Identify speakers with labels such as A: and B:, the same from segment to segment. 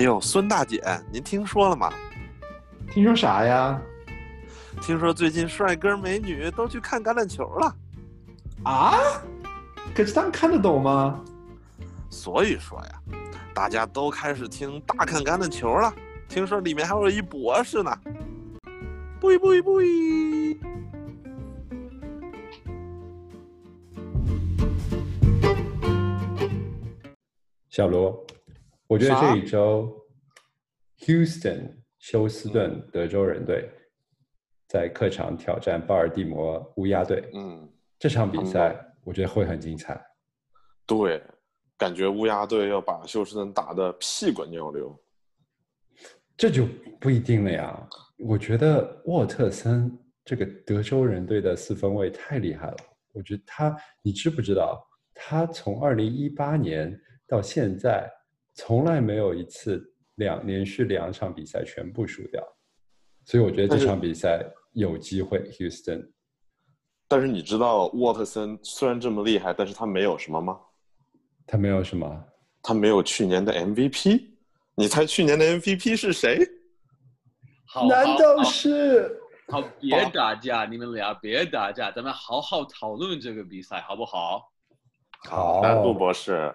A: 哎呦，孙大姐，您听说了吗？
B: 听说啥呀？
A: 听说最近帅哥美女都去看橄榄球了。
B: 啊？可是他们看得懂吗？
A: 所以说呀，大家都开始听大看橄榄球了。听说里面还有一博士呢。不不不！
C: 小罗，我觉得这一周，Houston 休斯顿德州人队在客场挑战巴尔的摩乌鸦队。
A: 嗯，
C: 这场比赛我觉得会很精彩。
A: 对，感觉乌鸦队要把休斯顿打得屁滚尿流。
C: 这就不一定了呀。我觉得沃特森这个德州人队的四分卫太厉害了。我觉得他，你知不知道，他从二零一八年到现在，从来没有一次两连续两场比赛全部输掉。所以我觉得这场比赛有机会，Houston。
A: 但是你知道沃特森虽然这么厉害，但是他没有什么吗？
C: 他没有什么？
A: 他没有去年的 MVP。你猜去年的 MVP 是谁？
C: 难道是？
D: 好，别打架，你们俩别打架，咱们好好讨论这个比赛，好不好？
C: 好，
A: 杜博士。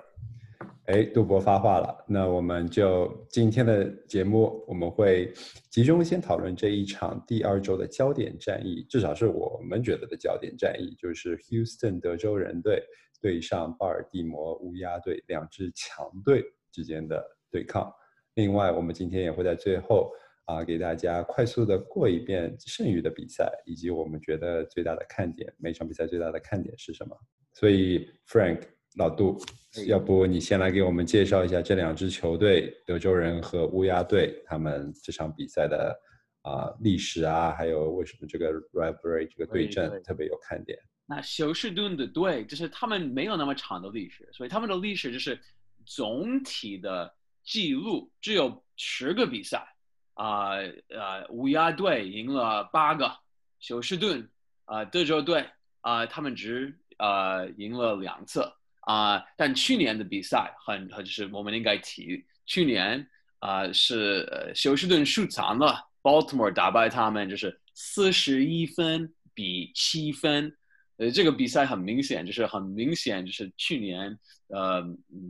C: 哎，杜博发话了，那我们就今天的节目，我们会集中先讨论这一场第二周的焦点战役，至少是我们觉得的焦点战役，就是 Houston 德州人队对上巴尔的摩乌鸦队两支强队之间的对抗。另外，我们今天也会在最后啊，给大家快速的过一遍剩余的比赛，以及我们觉得最大的看点，每场比赛最大的看点是什么。所以，Frank 老杜，要不你先来给我们介绍一下这两支球队，德州人和乌鸦队，他们这场比赛的啊历史啊，还有为什么这个 rivalry 这个对阵特别有看点。
D: 那休斯顿的队就是他们没有那么长的历史，所以他们的历史就是总体的。记录只有十个比赛，啊呃，乌鸦队赢了八个，休斯顿啊德州队啊他们只呃赢了两次啊，但去年的比赛很很就是我们应该提，去年啊是呃休斯顿输惨了，Baltimore 打败他们就是四十一分比七分。呃，这个比赛很明显，就是很明显，就是去年呃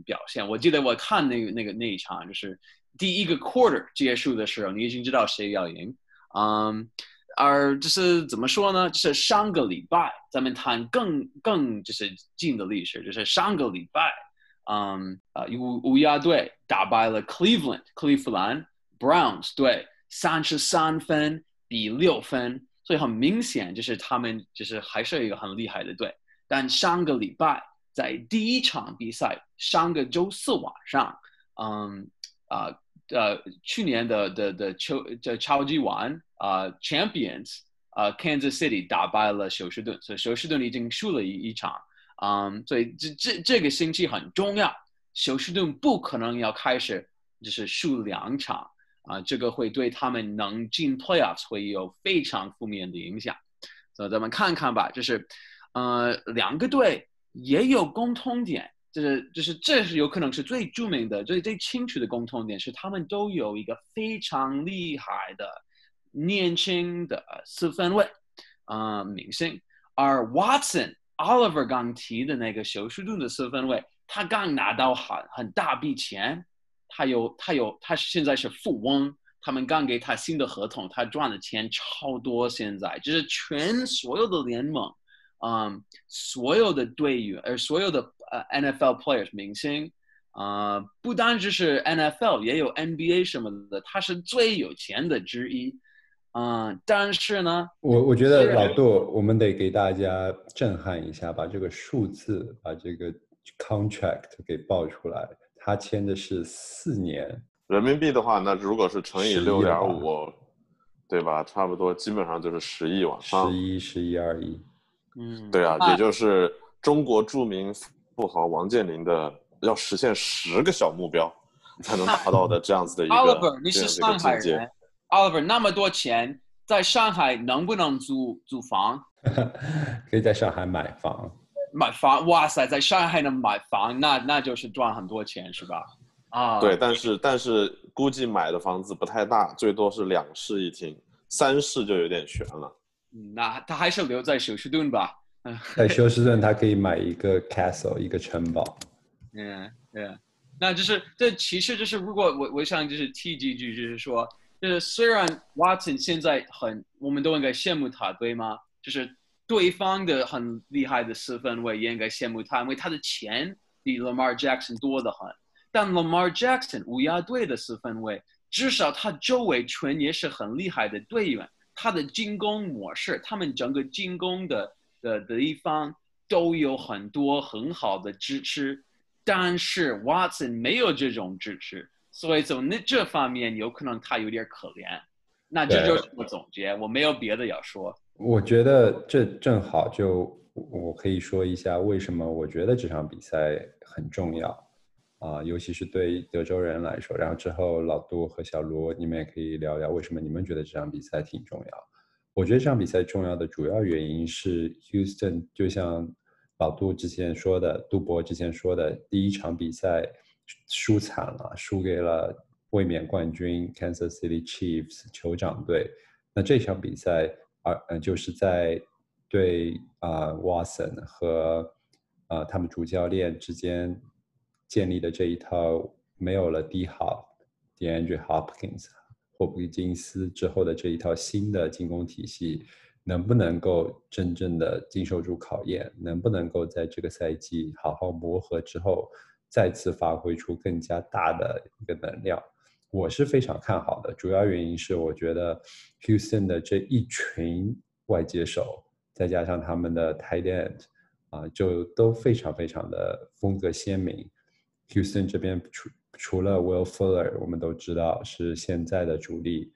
D: 表现。我记得我看那个那个那一场，就是第一个 quarter 结束的时候，你已经知道谁要赢。嗯，而就是怎么说呢？就是上个礼拜咱们谈更更就是近的历史，就是上个礼拜，嗯啊乌乌鸦队打败了 Cleveland 克利夫兰 Browns 队三十三分比六分。所以很明显，就是他们就是还是一个很厉害的队。但上个礼拜在第一场比赛，上个周四晚上，嗯啊呃，去年的的的秋的超级碗啊，Champions 啊，Kansas City 打败了休斯顿，所以休斯顿已经输了一一场。嗯，所以这这这个星期很重要，休斯顿不可能要开始就是输两场。啊，这个会对他们能进 playoffs 会有非常负面的影响，所以咱们看看吧。就是，呃，两个队也有共通点，就是就是这是有可能是最著名的、最最清楚的共通点，是他们都有一个非常厉害的年轻的四分卫，啊，明星。而 Watson Oliver 刚提的那个休斯顿的四分卫，他刚拿到很很大笔钱。他有，他有，他现在是富翁。他们刚给他新的合同，他赚的钱超多。现在就是全所有的联盟，嗯，所有的队员，而所有的呃 NFL players 明星，啊，不单只是 NFL，也有 NBA 什么的，他是最有钱的之一。嗯，但是呢，
C: 我我觉得老杜，我们得给大家震撼一下，把这个数字，把这个 contract 给报出来。他签的是四年
A: 人民币的话，那如果是乘以六点五，对吧？差不多，基本上就是十亿往上。
C: 十一、十一、二亿。
D: 嗯，
A: 对啊，也就是中国著名富豪王健林的要实现十个小目标才能达到的这样子的一个
D: Oliver，你是上海人，Oliver 那么多钱，在上海能不能租租房？
C: 可以在上海买房。
D: 买房，哇塞，在上海能买房，那那就是赚很多钱，是吧？啊，
A: 对，但是但是估计买的房子不太大，最多是两室一厅，三室就有点悬了。
D: 嗯那他还是留在休斯顿吧。
C: 在休斯顿，他可以买一个 castle，一个城堡。
D: 嗯，对，那就是这其实就是如果我我想就是提几句，就是说，就是虽然 Watson 现在很，我们都应该羡慕他，对吗？就是对方的很厉害的四分卫也应该羡慕他，因为他的钱比 Lamar Jackson 多得很。但 Lamar Jackson 乌鸦队的四分卫，至少他周围全也是很厉害的队员，他的进攻模式，他们整个进攻的的的地方都有很多很好的支持。但是 Watson 没有这种支持，所以从那这方面有可能他有点可怜。那这就是我总结，我没有别的要说。
C: 我觉得这正好就我可以说一下为什么我觉得这场比赛很重要啊、尤其是对德州人来说。然后之后老杜和小卢你们也可以聊聊为什么你们觉得这场比赛挺重要。我觉得这场比赛重要的主要原因是 Houston 就像老杜之前说的，杜博之前说的，第一场比赛输惨了，输给了卫冕冠军 Kansas City Chiefs 酋长队。那这场比赛，而呃就是在对啊、Watson 和啊、他们主教练之间建立的这一套没有了 D Hop，D'Andre Hopkins、霍普金斯之后的这一套新的进攻体系，能不能够真正的经受住考验？能不能够在这个赛季好好磨合之后，再次发挥出更加大的一个能量？我是非常看好的，主要原因是我觉得 Houston 的这一群外接手，再加上他们的 tight end 啊，就都非常非常的风格鲜明。Houston 这边除除了 Will Fuller，我们都知道是现在的主力，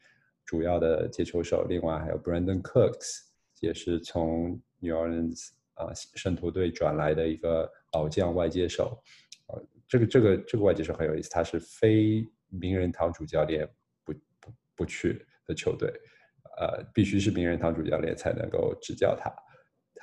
C: 主要的接球手，另外还有 Brandon Cooks，也是从 New Orleans 啊圣徒队转来的一个老将外接手。这个这个这个外接手很有意思，他是非名人堂主教练不不不去的球队，呃，必须是名人堂主教练才能够执教他。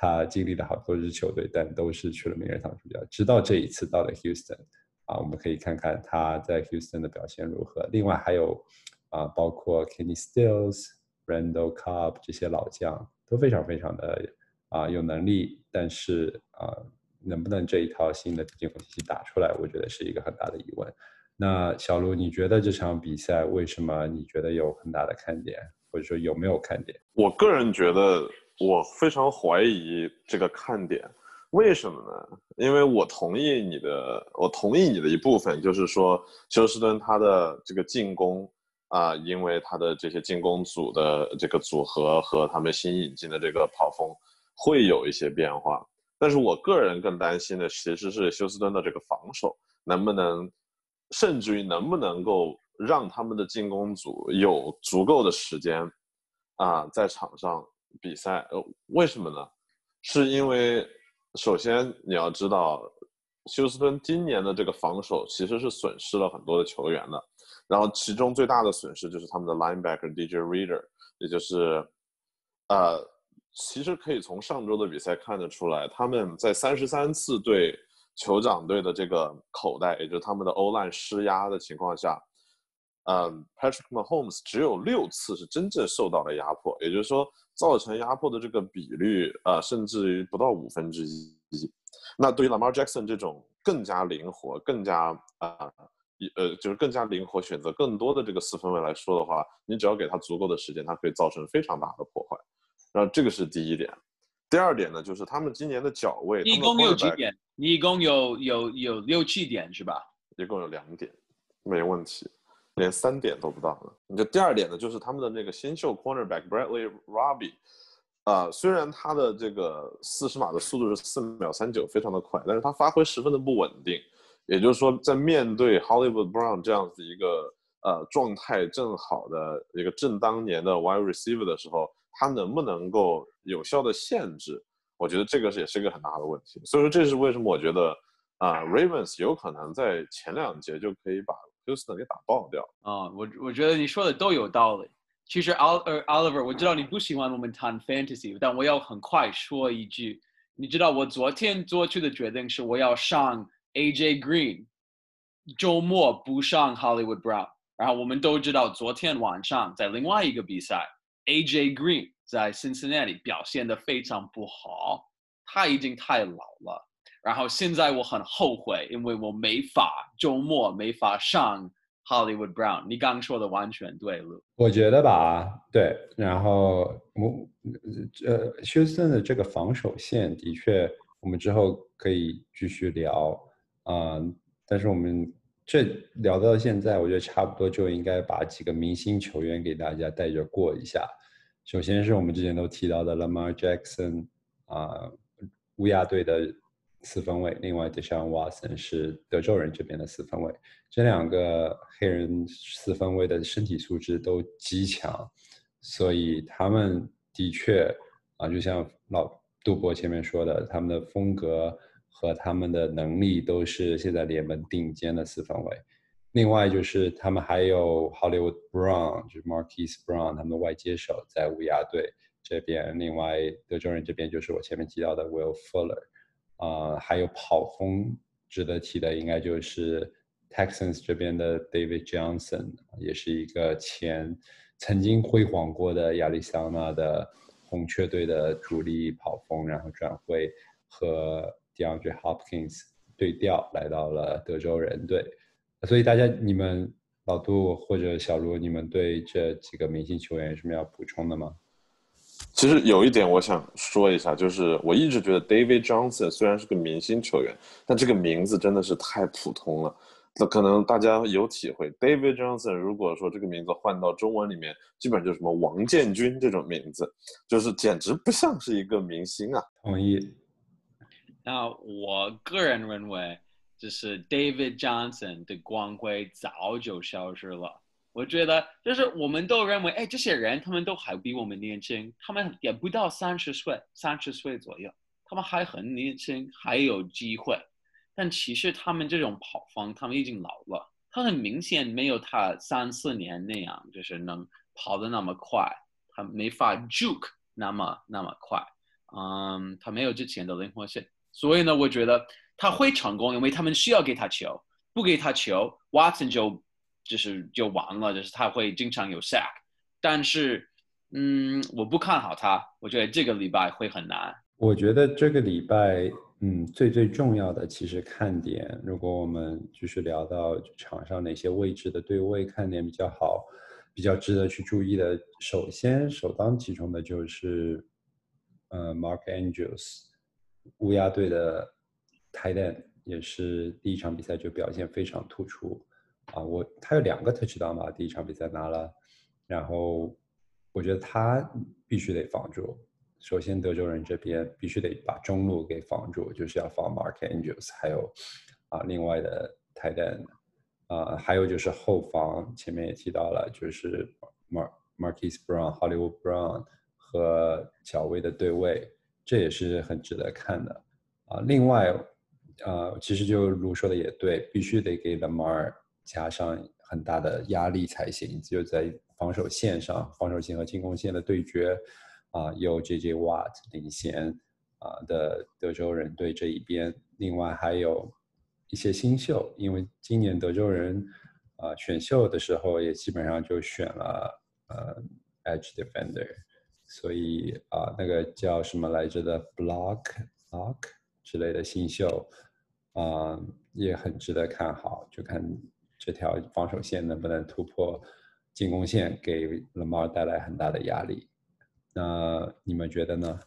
C: 他经历了好多支球队，但都是去了名人堂主教。直到这一次到了 Houston，啊，我们可以看看他在 Houston 的表现如何。另外还有啊，包括 Kenny Stills、Randall Cobb 这些老将都非常非常的啊有能力，但是啊，能不能这一套新的进攻体系打出来，我觉得是一个很大的疑问。那小卢，你觉得这场比赛为什么你觉得有很大的看点，或者说有没有看点？
A: 我个人觉得，我非常怀疑这个看点，为什么呢？因为我同意你的，我同意你的一部分，就是说休斯顿他的这个进攻啊、因为他的这些进攻组的这个组合和他们新引进的这个跑锋会有一些变化，但是我个人更担心的其实是休斯顿的这个防守能不能，甚至于能不能够让他们的进攻组有足够的时间啊，在场上比赛。呃，为什么呢？是因为首先你要知道，休斯顿今年的这个防守其实是损失了很多的球员的，然后其中最大的损失就是他们的 linebacker DJ Reader，也就是呃，其实可以从上周的比赛看得出来，他们在三十三次对酋长队的这个口袋，也就是他们的欧烂施压的情况下，嗯，Patrick Mahomes 只有六次是真正受到了压迫，也就是说，造成压迫的这个比率啊、呃甚至于不到五分之一。那对于 Lamar Jackson 这种更加灵活、更加啊、呃，就是更加灵活选择更多的这个四分卫来说的话，你只要给他足够的时间，他可以造成非常大的破坏。然后这个是第一点。第二点呢，就是他们今年的脚位，
D: 一共有几点？你一共有有有六七点是吧？
A: 一共有两点，没问题，连三点都不到呢。你这第二点呢，就是他们的那个新秀 cornerback Bradley Robbie，啊、虽然他的这个四十码的速度是四秒三九，非常的快，但是他发挥十分的不稳定。也就是说，在面对 Hollywood Brown 这样子一个呃状态正好的一个正当年的 wide receiver 的时候，他能不能够有效的限制？我觉得这个是也是一个很大的问题。所以说，这是为什么我觉得啊、Ravens 有可能在前两节就可以把 Houston 给打爆掉。
D: 啊、我我觉得你说的都有道理。其实 Ol 呃 Oliver，我知道你不喜欢我们谈 fantasy，但我要很快说一句，你知道我昨天做出的决定是我要上 AJ Green，周末不上 Hollywood Brown，然后我们都知道昨天晚上在另外一个比赛，AJ Green 在 Cincinnati 表现的非常不好，他已经太老了。然后现在我很后悔，因为我没法周末没法上 Hollywood Brown。你刚说的完全对路。
C: 我觉得吧，对。然后我呃，休斯顿的这个防守线的确，我们之后可以继续聊啊。但是我们这聊到现在，我觉得差不多就应该把几个明星球员给大家带着过一下。首先是我们之前都提到的 Lamar Jackson 啊，乌鸦队的四分卫；另外 Deshaun Watson 是德州人这边的四分卫。这两个黑人四分卫的身体素质都极强，所以他们的确啊，就像老杜博前面说的，他们的风格。和他们的能力都是现在联盟顶尖的四分卫，另外就是他们还有 Hollywood Brown，就是 Marquis Brown，他们的外接手在乌鸦队这边。另外德州人这边就是我前面提到的 Will Fuller，啊，还有跑锋值得提的应该就是 Texans 这边的 David Johnson，也是一个前曾经辉煌过的亚利桑那的红雀队的主力跑锋，然后转会和。DeAndre Hopkins 对调来到了德州人队，所以大家你们老杜或者小卢，你们对这几个明星球员有什么要补充的吗？
A: 其实有一点我想说一下，就是我一直觉得 David Johnson 虽然是个明星球员，但这个名字真的是太普通了。那可能大家有体会，David Johnson 如果说这个名字换到中文里面，基本就是什么王建军这种名字，就是简直不像是一个明星啊。
C: 同意。
D: 那我个人认为，就是 David Johnson 的光辉早就消失了。我觉得，就是我们都认为，哎，这些人他们都还比我们年轻，他们也不到三十岁，三十岁左右，他们还很年轻，还有机会。但其实他们这种跑方，他们已经老了，他很明显没有他三四年那样，就是能跑得那么快，他没法 juke 那么那么快，嗯，他没有之前的灵活性。所以呢，我觉得他会成功，因为他们需要给他球，不给他球，Watson 就就是就完了，就是他会经常有 sack。但是，嗯，我不看好他，我觉得这个礼拜会很难。
C: 我觉得这个礼拜，嗯，最最重要的其实看点，如果我们就是聊到场上哪些位置的对位看点比较好，比较值得去注意的，首先首当其冲的就是，呃，Mark Andrews。乌鸦队的 t i t a n 也是第一场比赛就表现非常突出啊！我他有两个 touchdown 吧，第一场比赛拿了，然后我觉得他必须得防住。首先，德州人这边必须得把中路给防住，就是要防 Mark Andrews，还有啊另外的 t i t a n 啊，还有就是后防，前面也提到了，就是 Mar Marquis Brown、Hollywood Brown 和小威的对位。这也是很值得看的啊！另外，呃，其实就卢说的也对，必须得给 Lamar 加上很大的压力才行。就在防守线上，防守线和进攻线的对决啊，有 JJ Watt 领衔啊的德州人队这一边。另外还有一些新秀，因为今年德州人啊选秀的时候也基本上就选了呃 Edge Defender。所以啊，那个叫什么来着的 Block Block 之类的新秀，啊，也很值得看好。就看这条防守线能不能突破进攻线，给 Lamar 带来很大的压力。那你们觉得呢？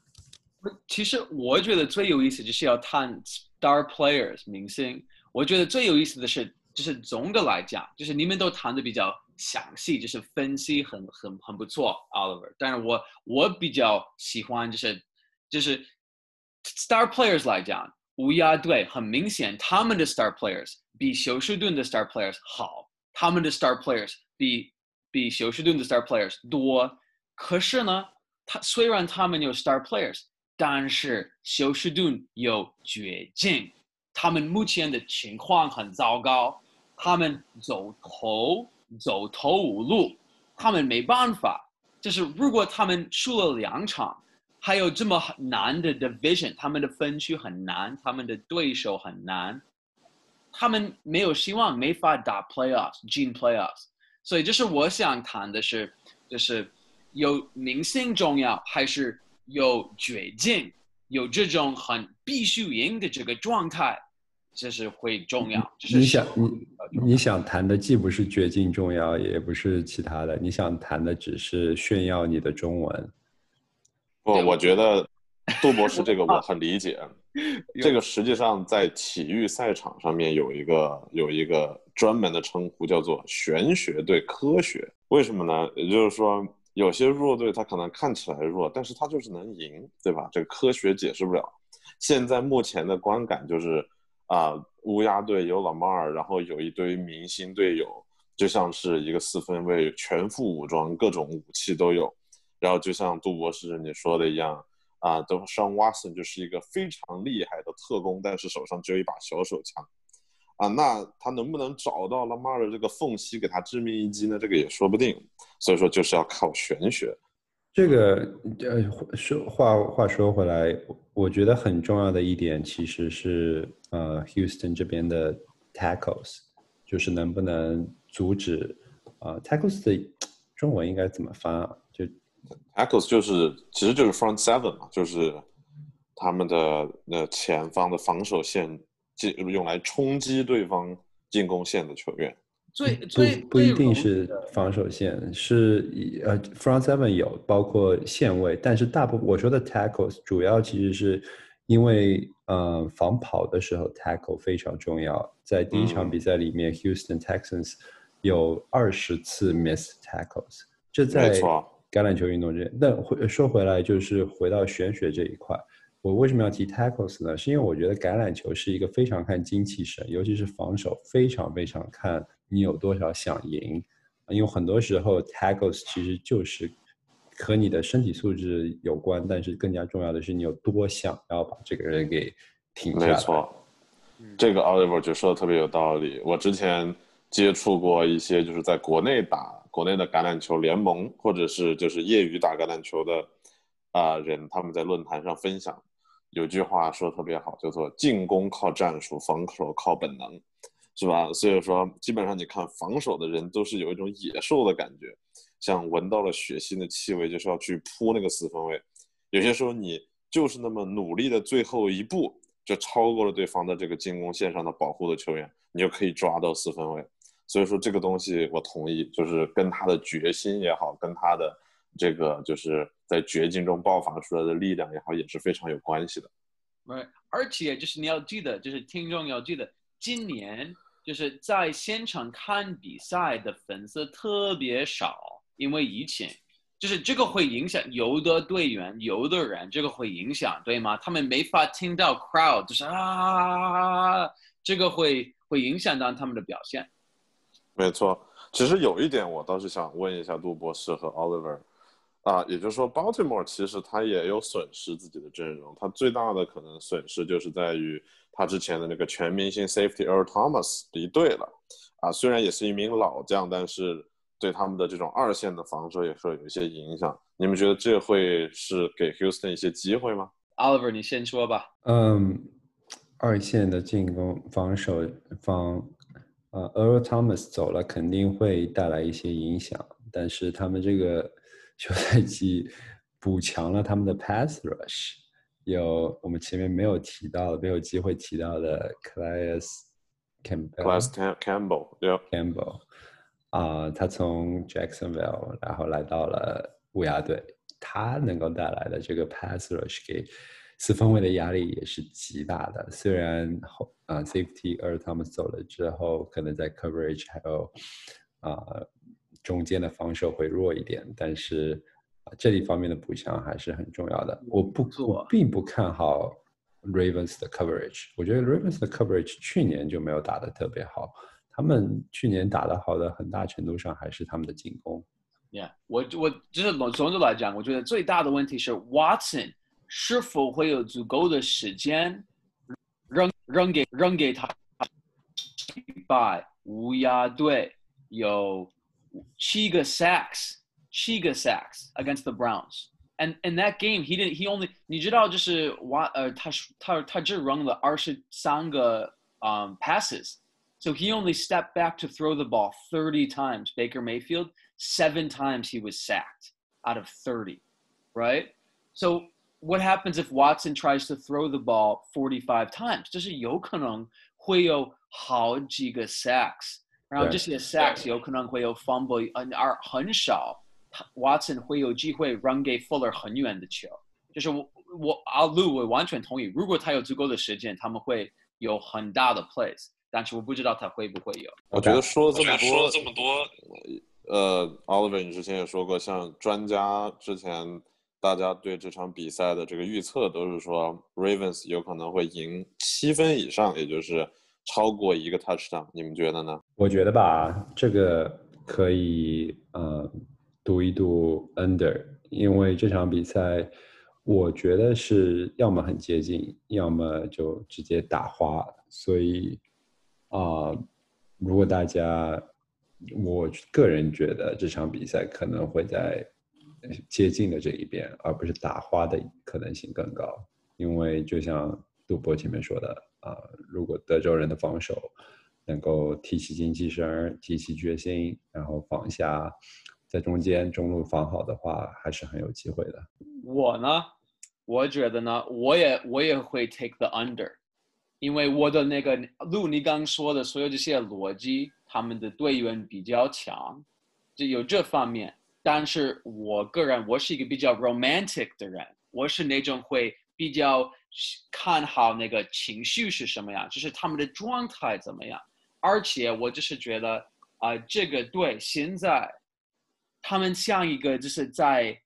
D: 其实我觉得最有意思就是要谈 Star Players 明星。我觉得最有意思的是，就是总的来讲，就是你们都谈的比较。详细就是分析很很很不错，Oliver。但是我我比较喜欢就是就是 star players 来讲，乌鸦队很明显他们的 star players 比休斯顿的 star players 好，他们的 star players 比比休斯顿的 star players 多。可是呢，他虽然他们有 star players，但是休斯顿有绝境，他们目前的情况很糟糕，他们走投。走投无路，他们没办法。就是如果他们输了两场，还有这么难的 division，他们的分区很难，他们的对手很难。他们没有希望，没法打 playoffs 进 playoffs。所以就是我想谈的是，就是有明星重要，还是有绝境，有这种很必须赢的这个状态，这是会重要。就是
C: 你想你你想谈的既不是绝境重要，也不是其他的，你想谈的只是炫耀你的中文。
A: 不，我觉得杜博士这个我很理解。这个实际上在体育赛场上面有一个有一个专门的称呼，叫做玄学对科学。为什么呢？也就是说，有些弱队他可能看起来弱，但是他就是能赢，对吧？这个科学解释不了。现在目前的观感就是啊，乌鸦队有老马尔，然后有一堆明星队友，就像是一个四分卫，全副武装，各种武器都有。然后就像杜博士你说的一样。啊，都上 Watson 就是一个非常厉害的特工，但是手上只有一把小手枪，啊，那他能不能找到 Lamar 的这个缝隙给他致命一击呢？这个也说不定。所以说就是要靠玄学。
C: 这个呃说话话说回来，我觉得很重要的一点其实是呃 Houston 这边的 tackles，就是能不能阻止啊 tackles 的中文应该怎么翻啊？就
A: Tackles 就是其实就是 front seven 嘛，就是他们的那前方的防守线进用来冲击对方进攻线的球员。
D: 最
C: 不
D: 最
C: 不一定是防守线，是呃 front seven 有包括线位，但是大部分我说的 tackles 主要其实是因为呃防跑的时候 tackle 非常重要，在第一场比赛里面、Houston Texans 有二十次 miss tackles，这在橄榄球运动这，那回说回来就是回到玄学这一块，我为什么要提 tackles 呢？是因为我觉得橄榄球是一个非常看精气神，尤其是防守非常非常看你有多少想赢，因为很多时候 tackles 其实就是和你的身体素质有关，但是更加重要的是你有多想要把这个人给停下来。
A: 没错，这个 Oliver 就说的特别有道理。我之前接触过一些就是在国内打国内的橄榄球联盟，或者是就是业余打橄榄球的啊、人，他们在论坛上分享，有句话说的特别好，叫做“进攻靠战术，防守靠本能”，是吧？所以说，基本上你看防守的人都是有一种野兽的感觉，像闻到了血腥的气味，就是要去扑那个四分卫。有些时候你就是那么努力的最后一步，就超过了对方的这个进攻线上的保护的球员，你就可以抓到四分卫。所以说这个东西我同意，就是跟他的决心也好，跟他的这个就是在绝境中爆发出来的力量也好，也是非常有关系的。
D: Right，而且就是你要记得，就是听众要记得，今年就是在现场看比赛的粉丝特别少，因为疫情，就是这个会影响有的队员、有的人，这个会影响，对吗？他们没法听到 crowd，就是啊，这个会会影响到他们的表现。
A: 没错，其实有一点我倒是想问一下杜博士和 Oliver，啊，也就是说，Baltimore 其实他也有损失自己的阵容，他最大的可能损失就是在于他之前的那个全明星 Safety Earl Thomas 离队了，啊，虽然也是一名老将，但是对他们的这种二线的防守也是有一些影响。你们觉得这会是给 Houston 一些机会吗
D: ？Oliver，你先说吧。
C: 嗯，二线的进攻防守防，呃，Earl Thomas 走了肯定会带来一些影响，但是他们这个休赛季补强了他们的 pass rush，有我们前面没有提到的、没有机会提到的 Calais Campbell。
A: Class Cam Campbell，对
C: ，Campbell 啊、他从 Jacksonville 然后来到了乌鸦队，他能够带来的这个 pass rush 给四分卫的压力也是极大的。虽然后啊、safety 二他们走了之后，可能在 coverage 还有啊、中间的防守会弱一点，但是啊、这一方面的补强还是很重要的。我不
D: 错
C: 我并不看好 Ravens 的 coverage，我觉得 Ravens 的 coverage 去年就没有打得特别好。他们去年打得好的很大程度上还是他们的进攻。
D: Yeah，我我就是总总的来讲，我觉得最大的问题是 Watson 是否会有足够的时间扔扔给扔给他。拜乌鸦队有 七个 sacks，七个 sacks against the Browns。And in that game, he didn't. He only 你知道就是哇呃，他他他只扔了二十三个嗯 passes， So he only stepped back to throw the ball 30 times. Baker Mayfield, seven times he was sacked out of 30, right? So what happens if Watson tries to throw the ball 45 times? 就是有可能会有好几个 sacks， 然后这些 sacks 有可能会有 fumble，而很少 Watson 会有机会 run 给 Fuller 很远的球。就是我我阿路我完全同意，如果他有足够的时间，他们会有很大的 plays。但是我不知道他会不会有。
A: 我觉得说了这么多，说了这么多，呃，Oliver，你之前也说过，像专家之前大家对这场比赛的这个预测都是说，Ravens 有可能会赢七分以上，也就是超过一个 touchdown。你们觉得呢？
C: 我觉得吧，这个可以呃赌一赌 under，因为这场比赛我觉得是要么很接近，要么就直接打花，所以。啊，如果大家，我个人觉得这场比赛可能会在接近的这一边，而不是打花的可能性更高。因为就像杜波前面说的啊，如果德州人的防守能够提起精气神、提起决心，然后防下在中间中路防好的话，还是很有机会的。
D: 我呢，我觉得呢，我也我也会 take the under。因为我的那个路，你刚说的所有这些逻辑，他们的队员比较强，就有这方面。但是我个人，我是一个比较 romantic 的人，我是那种会比较看好那个情绪是什么样，就是他们的状态怎么样。而且我就是觉得啊，这个对现在他们像一个就是在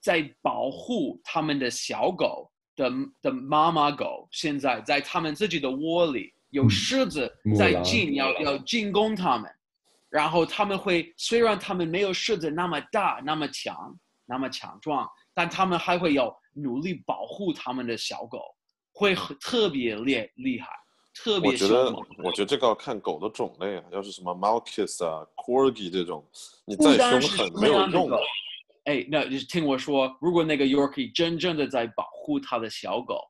D: 在保护他们的小狗。的的妈妈狗现在在他们自己的窝里，有狮子在进，要要进攻他们，然后他们会虽然他们没有狮子那么大、那么强、那么强壮，但他们还会要努力保护他们的小狗，会很特别厉厉害，特别
A: 凶猛。我觉得，我觉得这个要看狗的种类啊，要是什么 Malkis 啊、Corgi 这种，你再凶狠没有用。
D: 哎，那你听我说，如果那个 Yorkie 真正的在保护他的小狗，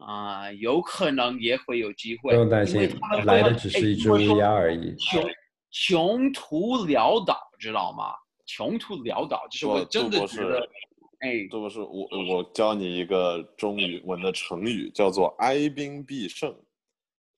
D: 啊，有可能也会有机会。
C: 不用担心，来的只是一只乌鸦而已。
D: 穷穷途潦倒，知道吗？穷途潦倒，就是我真的觉得，哎，
A: 这不是我，我教你一个中语文的成语，叫做哀兵必胜。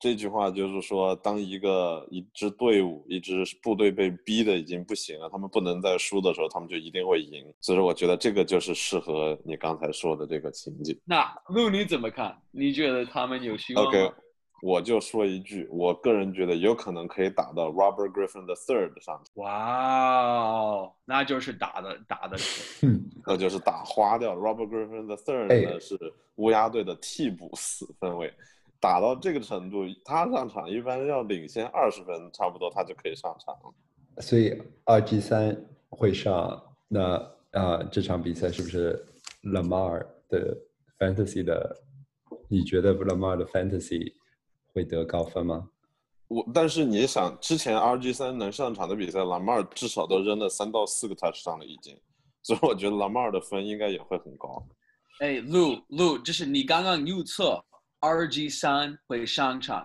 A: 这句话就是说，当一个一支队伍、一支部队被逼的已经不行了，他们不能再输的时候，他们就一定会赢。所以说，我觉得这个就是适合你刚才说的这个情景。
D: 那路你怎么看？你觉得他们有希望
A: ？OK，我就说一句，我个人觉得有可能可以打到 Robert Griffin the Third 上。
D: 哇哦，那就是打的打的，
A: 那就是打花掉 Robert Griffin the Third 呢是乌鸦队的替补四分位。打到这个程度，他上场一般要领先二十分，差不多他就可以上场了。
C: 所以二 G 三会上，那啊这场比赛是不是 Lamar 的 Fantasy 的？你觉得 Lamar 的 Fantasy 会得高分吗？
A: 我但是你想，之前 R G 三能上场的比赛，Lamar 至少都扔了三到四个 touch 上了已经，所以我觉得 Lamar 的分应该也会很高。
D: 哎，路路，就是你刚刚预测。RG 三会上场，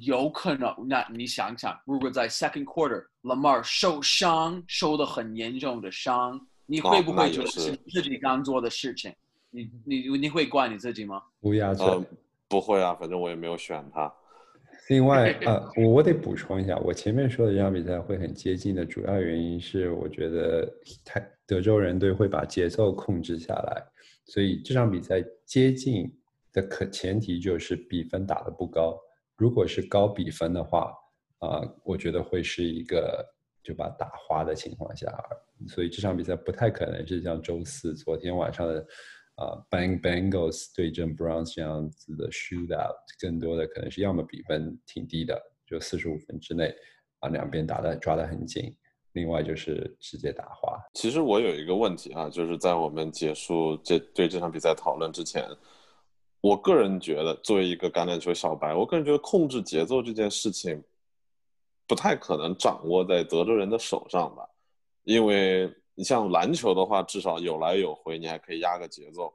D: 有可能。那你想想，如果在 Second Quarter，Lamar 受伤，受的很严重的伤，你会不会觉得是自己刚做的事情？你你你会怪你自己吗？
C: 乌鸦嘴，
A: 不会啊，反正我也没有选他。
C: 另外啊，我得补充一下，我前面说的这场比赛会很接近的主要原因是，我觉得太德州人队会把节奏控制下来，所以这场比赛接近。的可前提就是比分打得不高，如果是高比分的话，啊，我觉得会是一个就把打花的情况下，所以这场比赛不太可能是像周四昨天晚上的啊，Bang Bengals 对阵 Browns 这样子的 shootout，更多的可能是要么比分挺低的，就四十五分之内，啊，两边打的抓得很紧，另外就是直接打花。
A: 其实我有一个问题啊，就是在我们结束这对这场比赛讨论之前。我个人觉得，作为一个橄榄球小白，我个人觉得控制节奏这件事情，不太可能掌握在德州人的手上吧。因为你像篮球的话，至少有来有回，你还可以压个节奏。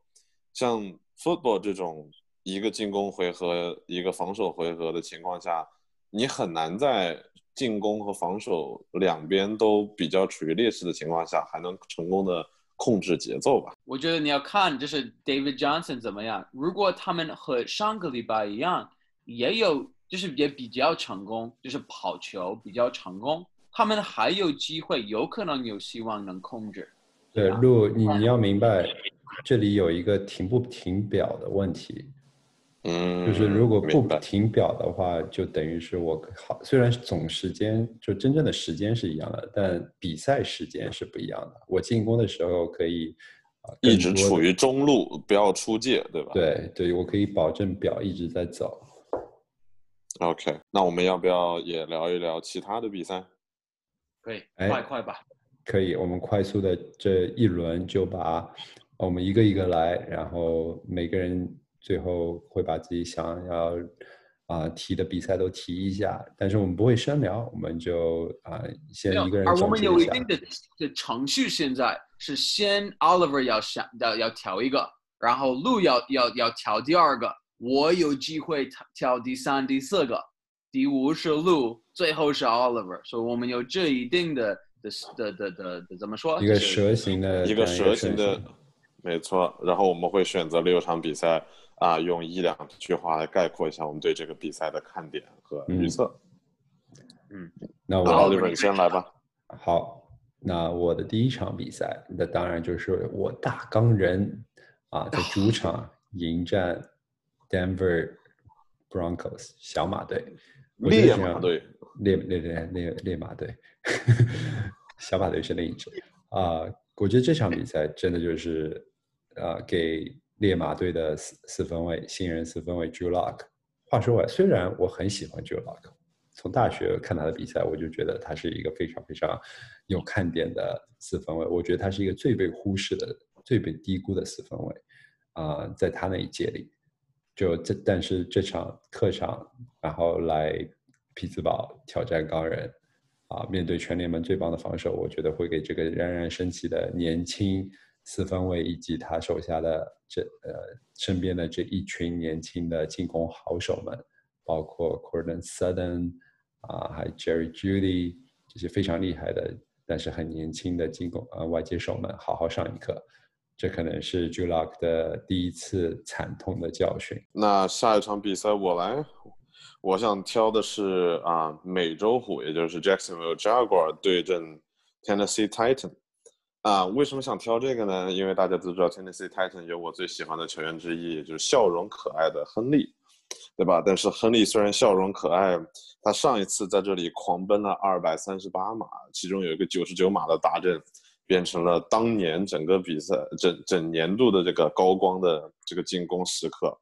A: 像 football 这种一个进攻回合、一个防守回合的情况下，你很难在进攻和防守两边都比较处于劣势的情况下，还能成功的控制节奏吧？
D: 我觉得你要看就是 David Johnson 怎么样。如果他们和上个礼拜一样，也有就是也比较成功，就是跑球比较成功，他们还有机会，有可能有希望能控制。
C: 对，路你你要明白，这里有一个停不停表的问题。
A: 嗯，
C: 就是如果不停表的话，就等于是我好，虽然总时间就真正的时间是一样的，但比赛时间是不一样的。我进攻的时候可以啊，
A: 一直处于中路，不要出界，对吧？。
C: 对对，我可以保证表一直在走。
A: OK，那我们要不要也聊一聊其他的比赛？
D: 可以，
C: 哎
D: 快快吧。
C: 可以，我们快速的这一轮就把我们一个一个来，然后每个人最后会把自己想要啊、提的比赛都提一下，但是我们不会深聊，我们就啊、先一个人
D: 而我们。有一定的的程序，现在是先 Oliver 要想要要调一个，然后路要要要调第二个，我有机会调调第三、第四个，第五是路，最后是 Oliver，所以我们有这一定的的的的的的怎么说？
C: 一个蛇形的
A: 一个蛇形的，没错。然后我们会选择六场比赛啊，用一两句话来概括一下我们对这个比赛的看点和预测。
C: 那
A: 那奥
C: 我
A: 先来吧。
C: 好，那我的第一场比赛，那当然就是我大钢人啊，在主场迎战 Denver Broncos 小马队，我觉得
A: 烈马队，
C: 烈烈烈烈烈马队，小马队是另一支啊、我觉得这场比赛真的就是呃，给烈马队的四四分卫新人四分卫 Drew Lock。话说回来，虽然我很喜欢 Drew Lock，从大学看他的比赛，我就觉得他是一个非常非常有看点的四分卫。我觉得他是一个最被忽视的、最被低估的四分卫啊、在他那一届里，就这，但是这场客场，然后来匹兹堡挑战钢人，啊，面对全联盟最棒的防守，我觉得会给这个冉冉升起的年轻四分卫以及他手下的这呃身边的这一群年轻的进攻好手们，包括 Corden Sutton 啊，还有 Jerry Judy 这些非常厉害的，但是很年轻的进攻呃外接手们，好好上一课。这可能是 j u l o c k 的第一次惨痛的教训。
A: 那下一场比赛我来，我想挑的是啊美洲虎，也就是 Jacksonville Jaguar 对阵 Tennessee Titan。啊，为什么想挑这个呢？因为大家都知道 Tennessee Titan 有我最喜欢的球员之一，就是笑容可爱的亨利，对吧？但是亨利虽然笑容可爱，他上一次在这里狂奔了二百三十八码，其中有一个九十九码的达阵，变成了当年整个比赛整整年度的这个高光的这个进攻时刻。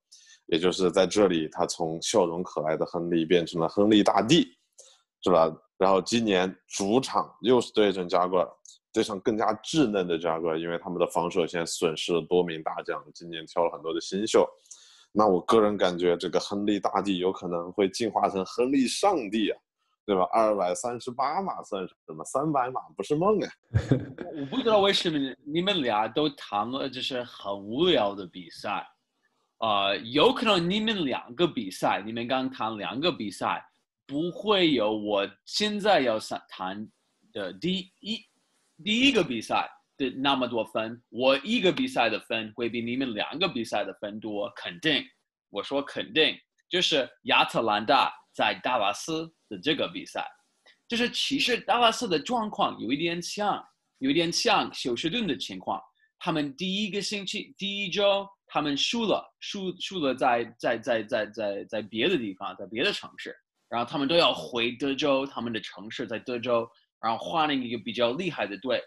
A: 也就是在这里，他从笑容可爱的亨利变成了亨利大帝，是吧？然后今年主场又是对阵加瓜尔，对上更加稚嫩的加瓜尔，因为他们的防守线损失了多名大将，今年挑了很多的新秀。那我个人感觉，这个亨利大帝有可能会进化成亨利上帝啊，对吧？二百三十八码算什么？三百码不是梦啊！
D: 我不知道为什么你们俩都谈了就是很无聊的比赛，呃，有可能你们两个比赛，你们刚谈两个比赛，不会有我现在要谈谈的第一第一个比赛的那么多分。我一个比赛的分会比你们两个比赛的分多，肯定。我说肯定，就是亚特兰大在达拉斯的这个比赛。就是其实达拉斯的状况有一点像，有一点像休斯顿的情况。他们第一个星期、第一周，他们输了，输输了在在在在在在别的地方，在别的城市，然后他们都要回德州，他们的城市在德州，然后换了一个比较厉害的队，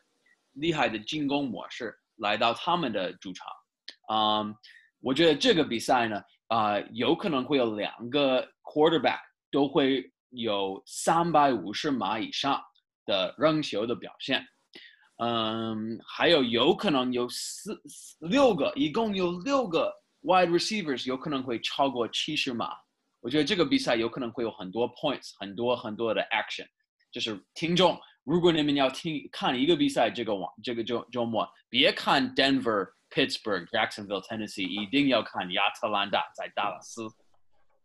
D: 厉害的进攻模式来到他们的主场。嗯，我觉得这个比赛呢，啊、有可能会有两个 quarterback 都会有三百五十码以上的扔球的表现。嗯，还有有可能有四六个，一共有六个 wide receivers 有可能会超过七十码。我觉得这个比赛有可能会有很多 points，很多很多的 action。就是听众，如果你们要听看一个比赛，这个网这个周周末，别看 Denver、Pittsburgh、Jacksonville、Tennessee，一定要看亚特兰大在达拉斯。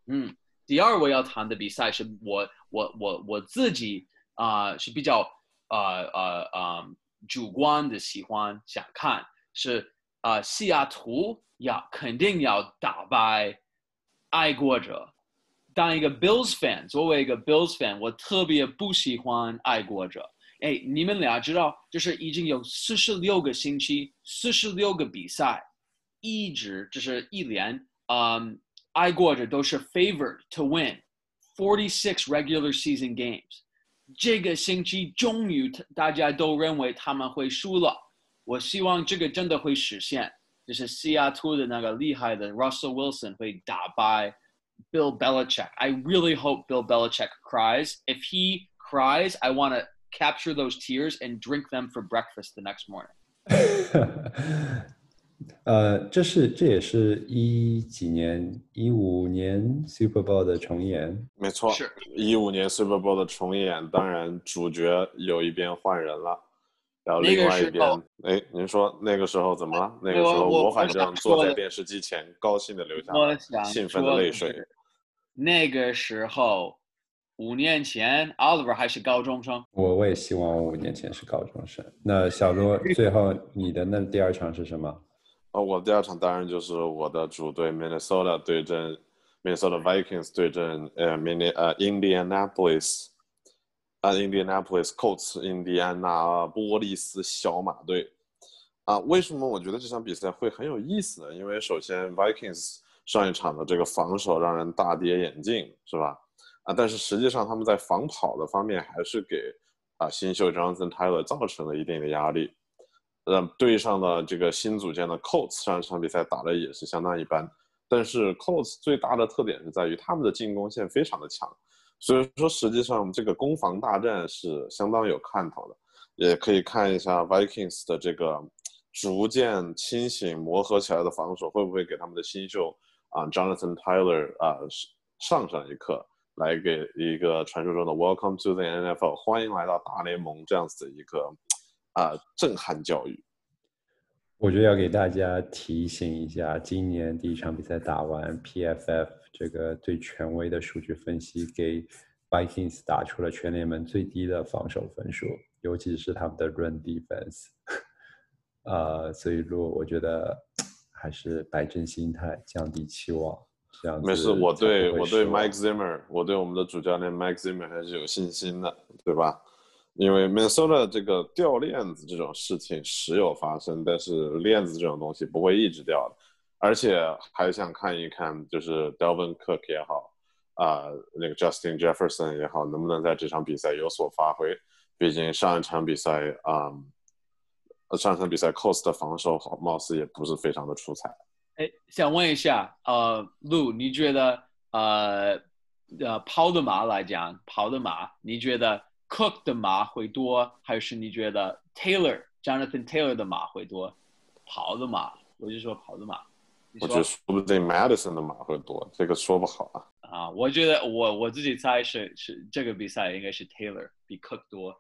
D: 嗯，第二我要谈的比赛是我我我我自己啊、是比较呃呃呃主观的喜欢想看是啊、西雅图要肯定要打败爱国者。当一个 Bills fan，作为一个 Bills fan，我特别不喜欢爱国者。哎，你们俩知道，就是已经有四十六个星期，四十六个比赛，一直就是一连，嗯，爱国者都是 favored to win forty six regular season games。这个星期终于大家都认为他们会输了，我希望这个真的会实现，就是西雅图的那个厉害的 Russell Wilson 会打败 Bill Belichick. I really hope Bill Belichick cries. If he cries, I want to capture those tears and drink them for breakfast the next morning.
C: 呃，这是这也是一几年一五年 Super Bowl 的重演，
A: 没错
D: 是，
A: 一五年 Super Bowl 的重演，当然主角有一边换人了，然后另外一边哎，您说那个时候怎么了？那个时候
D: 我我
A: 反正坐在电视机前，高兴的流下了兴奋的泪水。
D: 那个时候，五年前，Oliver 还是高中生。
C: 我我也希望我五年前是高中生。那小罗，最后你的那第二场是什么？
A: 呃，我第二场当然就是我的主队 Minnesota 对阵 Minnesota Vikings 对阵呃 Mini 呃 Indianapolis 啊 Indianapolis Colts 印第安纳波利斯小马队啊，为什么我觉得这场比赛会很有意思呢？因为首先 Vikings 上一场的这个防守让人大跌眼镜，是吧？啊，但是实际上他们在防跑的方面还是给啊新秀 Johnson Tyler 造成了一定的压力。呃，对上的这个新组建的 Colts 上一场比赛打的也是相当一般，但是 Colts 最大的特点是在于他们的进攻线非常的强，所以说实际上这个攻防大战是相当有看头的，也可以看一下 Vikings 的这个逐渐清醒磨合起来的防守会不会给他们的新秀啊 Jonathan Taylor 啊上上一课，来给一个传说中的 Welcome to the NFL 欢迎来到大联盟这样子的一个啊震撼教育。
C: 我觉得要给大家提醒一下，今年第一场比赛打完，PFF 这个最权威的数据分析给 Vikings 打出了全联盟最低的防守分数，尤其是他们的 Run Defense。呃，所以说我觉得还是摆正心态，降低期望，这样子
A: 没事，我对我对 Mike Zimmer，我对我们的主教练 Mike Zimmer 还是有信心的，对吧？因为 Minnesota 这个掉链子这种事情时有发生，但是链子这种东西不会一直掉的，而且还想看一看，就是 Delvin Cook 也好，啊、那个 Justin Jefferson 也好，能不能在这场比赛有所发挥？毕竟上一场比赛啊、上一场比赛 Cost 的防守好，貌似也不是非常的出彩。
D: 哎，想问一下，呃，陆，你觉得呃呃跑的马来讲，跑的马，你觉得 Cook 的马会多，还是你觉得 Taylor Jonathan Taylor 的马会多？跑的马，我就说跑的马。
A: 我觉得说不定 Madison 的马会多，这个说不好啊。
D: 啊，我觉得我我自己猜是是这个比赛应该是 Taylor 比 Cook 多。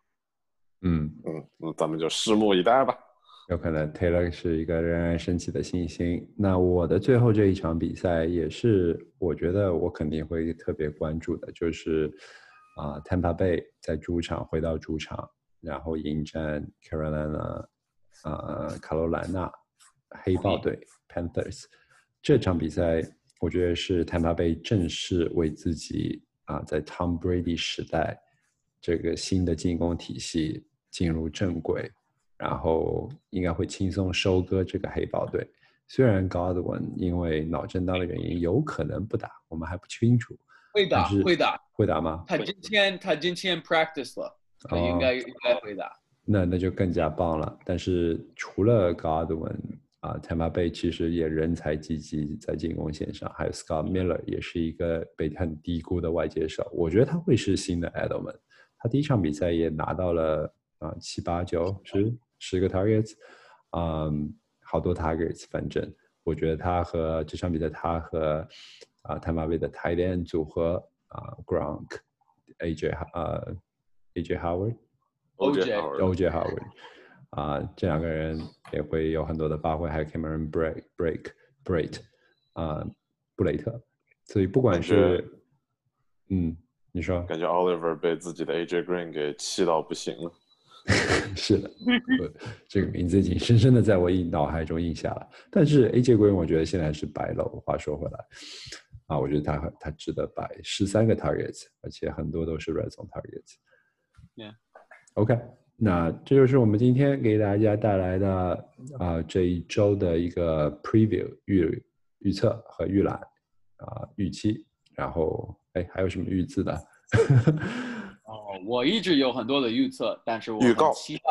C: 嗯，
A: 嗯，那咱们就拭目以待吧。
C: 有可能 Taylor 是一个冉冉升起的信心。那我的最后这一场比赛也是，我觉得我肯定会特别关注的，就是啊、Tampa Bay 在主场回到主场，然后迎战 Carolina 呃卡罗莱纳黑豹队 Panthers 这场比赛，我觉得是 Tampa Bay 正式为自己啊、在 Tom Brady 时代这个新的进攻体系进入正轨。然后应该会轻松收割这个黑豹队。虽然 Godwin 因为脑震荡的原因有可能不打，我们还不清楚。
D: 会打会打，
C: 会打吗？
D: 他今天他今天 practice 了，他应该、应该会打。
C: 那那就更加棒了。但是除了 Godwin 啊，Tampa Bay 其实也人才济济在进攻线上，还有 Scott Miller 也是一个被很低估的外接手。我觉得他会是新的 Edelman。他第一场比赛也拿到了啊七八九十十个 targets，嗯，好多 targets。反正我觉得他和这场比赛他和啊 Tampa Bay 的 tight end 组合啊 Gronk、AJ 呃 AJ Howard。
D: OJ
A: Howard
C: OJ Howard 啊、这两个人也会有很多的发挥，还有 Cameron Break Break Brait 啊、布雷特，所以不管是嗯，你说
A: 感觉 Oliver 被自己的 AJ Green 给气到不行了。
C: 是的，这个名字已经深深的在我印脑海中印下了。但是 AJ Green 我觉得现在是白楼。话说回来，啊，我觉得他他值得摆十三个 targets，而且很多都是 red zone targets。
D: Yeah.
C: OK，那这就是我们今天给大家带来的啊、这一周的一个 preview 预预测和预览啊、预期。然后哎，还有什么预字的？
D: 哦，我一直有很多的预测，但是我
A: 预告
D: 很期待，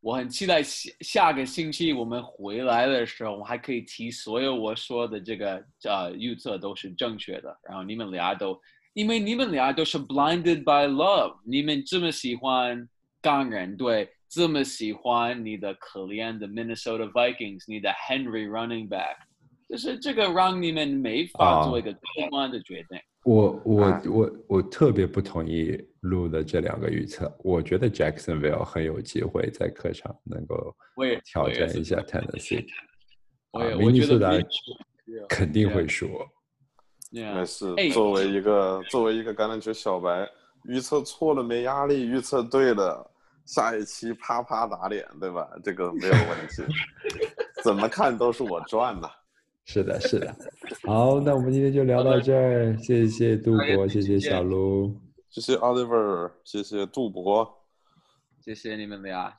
D: 我很期待下下个星期我们回来的时候，我还可以提所有我说的这个呃预测都是正确的，然后你们俩都，因为你们俩都是 blinded by love，你们这么喜欢钢人队，这么喜欢你的可怜的 Minnesota Vikings，你的 Henry running back，就是这个让你们没法做一个客观的决定。
C: 我我
A: 啊
C: 我我特别不同意录的这两个预测。我觉得 Jacksonville 很有机会在客场能够挑战一下 Tennessee，
D: 我也
C: 啊，
D: 我觉得
C: 明尼苏达肯定会输。
A: 但
D: Yeah，
A: 是
D: 哎
A: 作为一个作为一个橄榄球小白，预测错了没压力，预测对了，下一期啪啪打脸，对吧？这个没有问题，怎么看都是我赚的。
C: 是的，是的。好，那我们今天就聊到这儿，谢谢杜博，谢谢小卢。
A: 谢谢 Oliver，谢谢杜博。
D: 谢谢你们俩。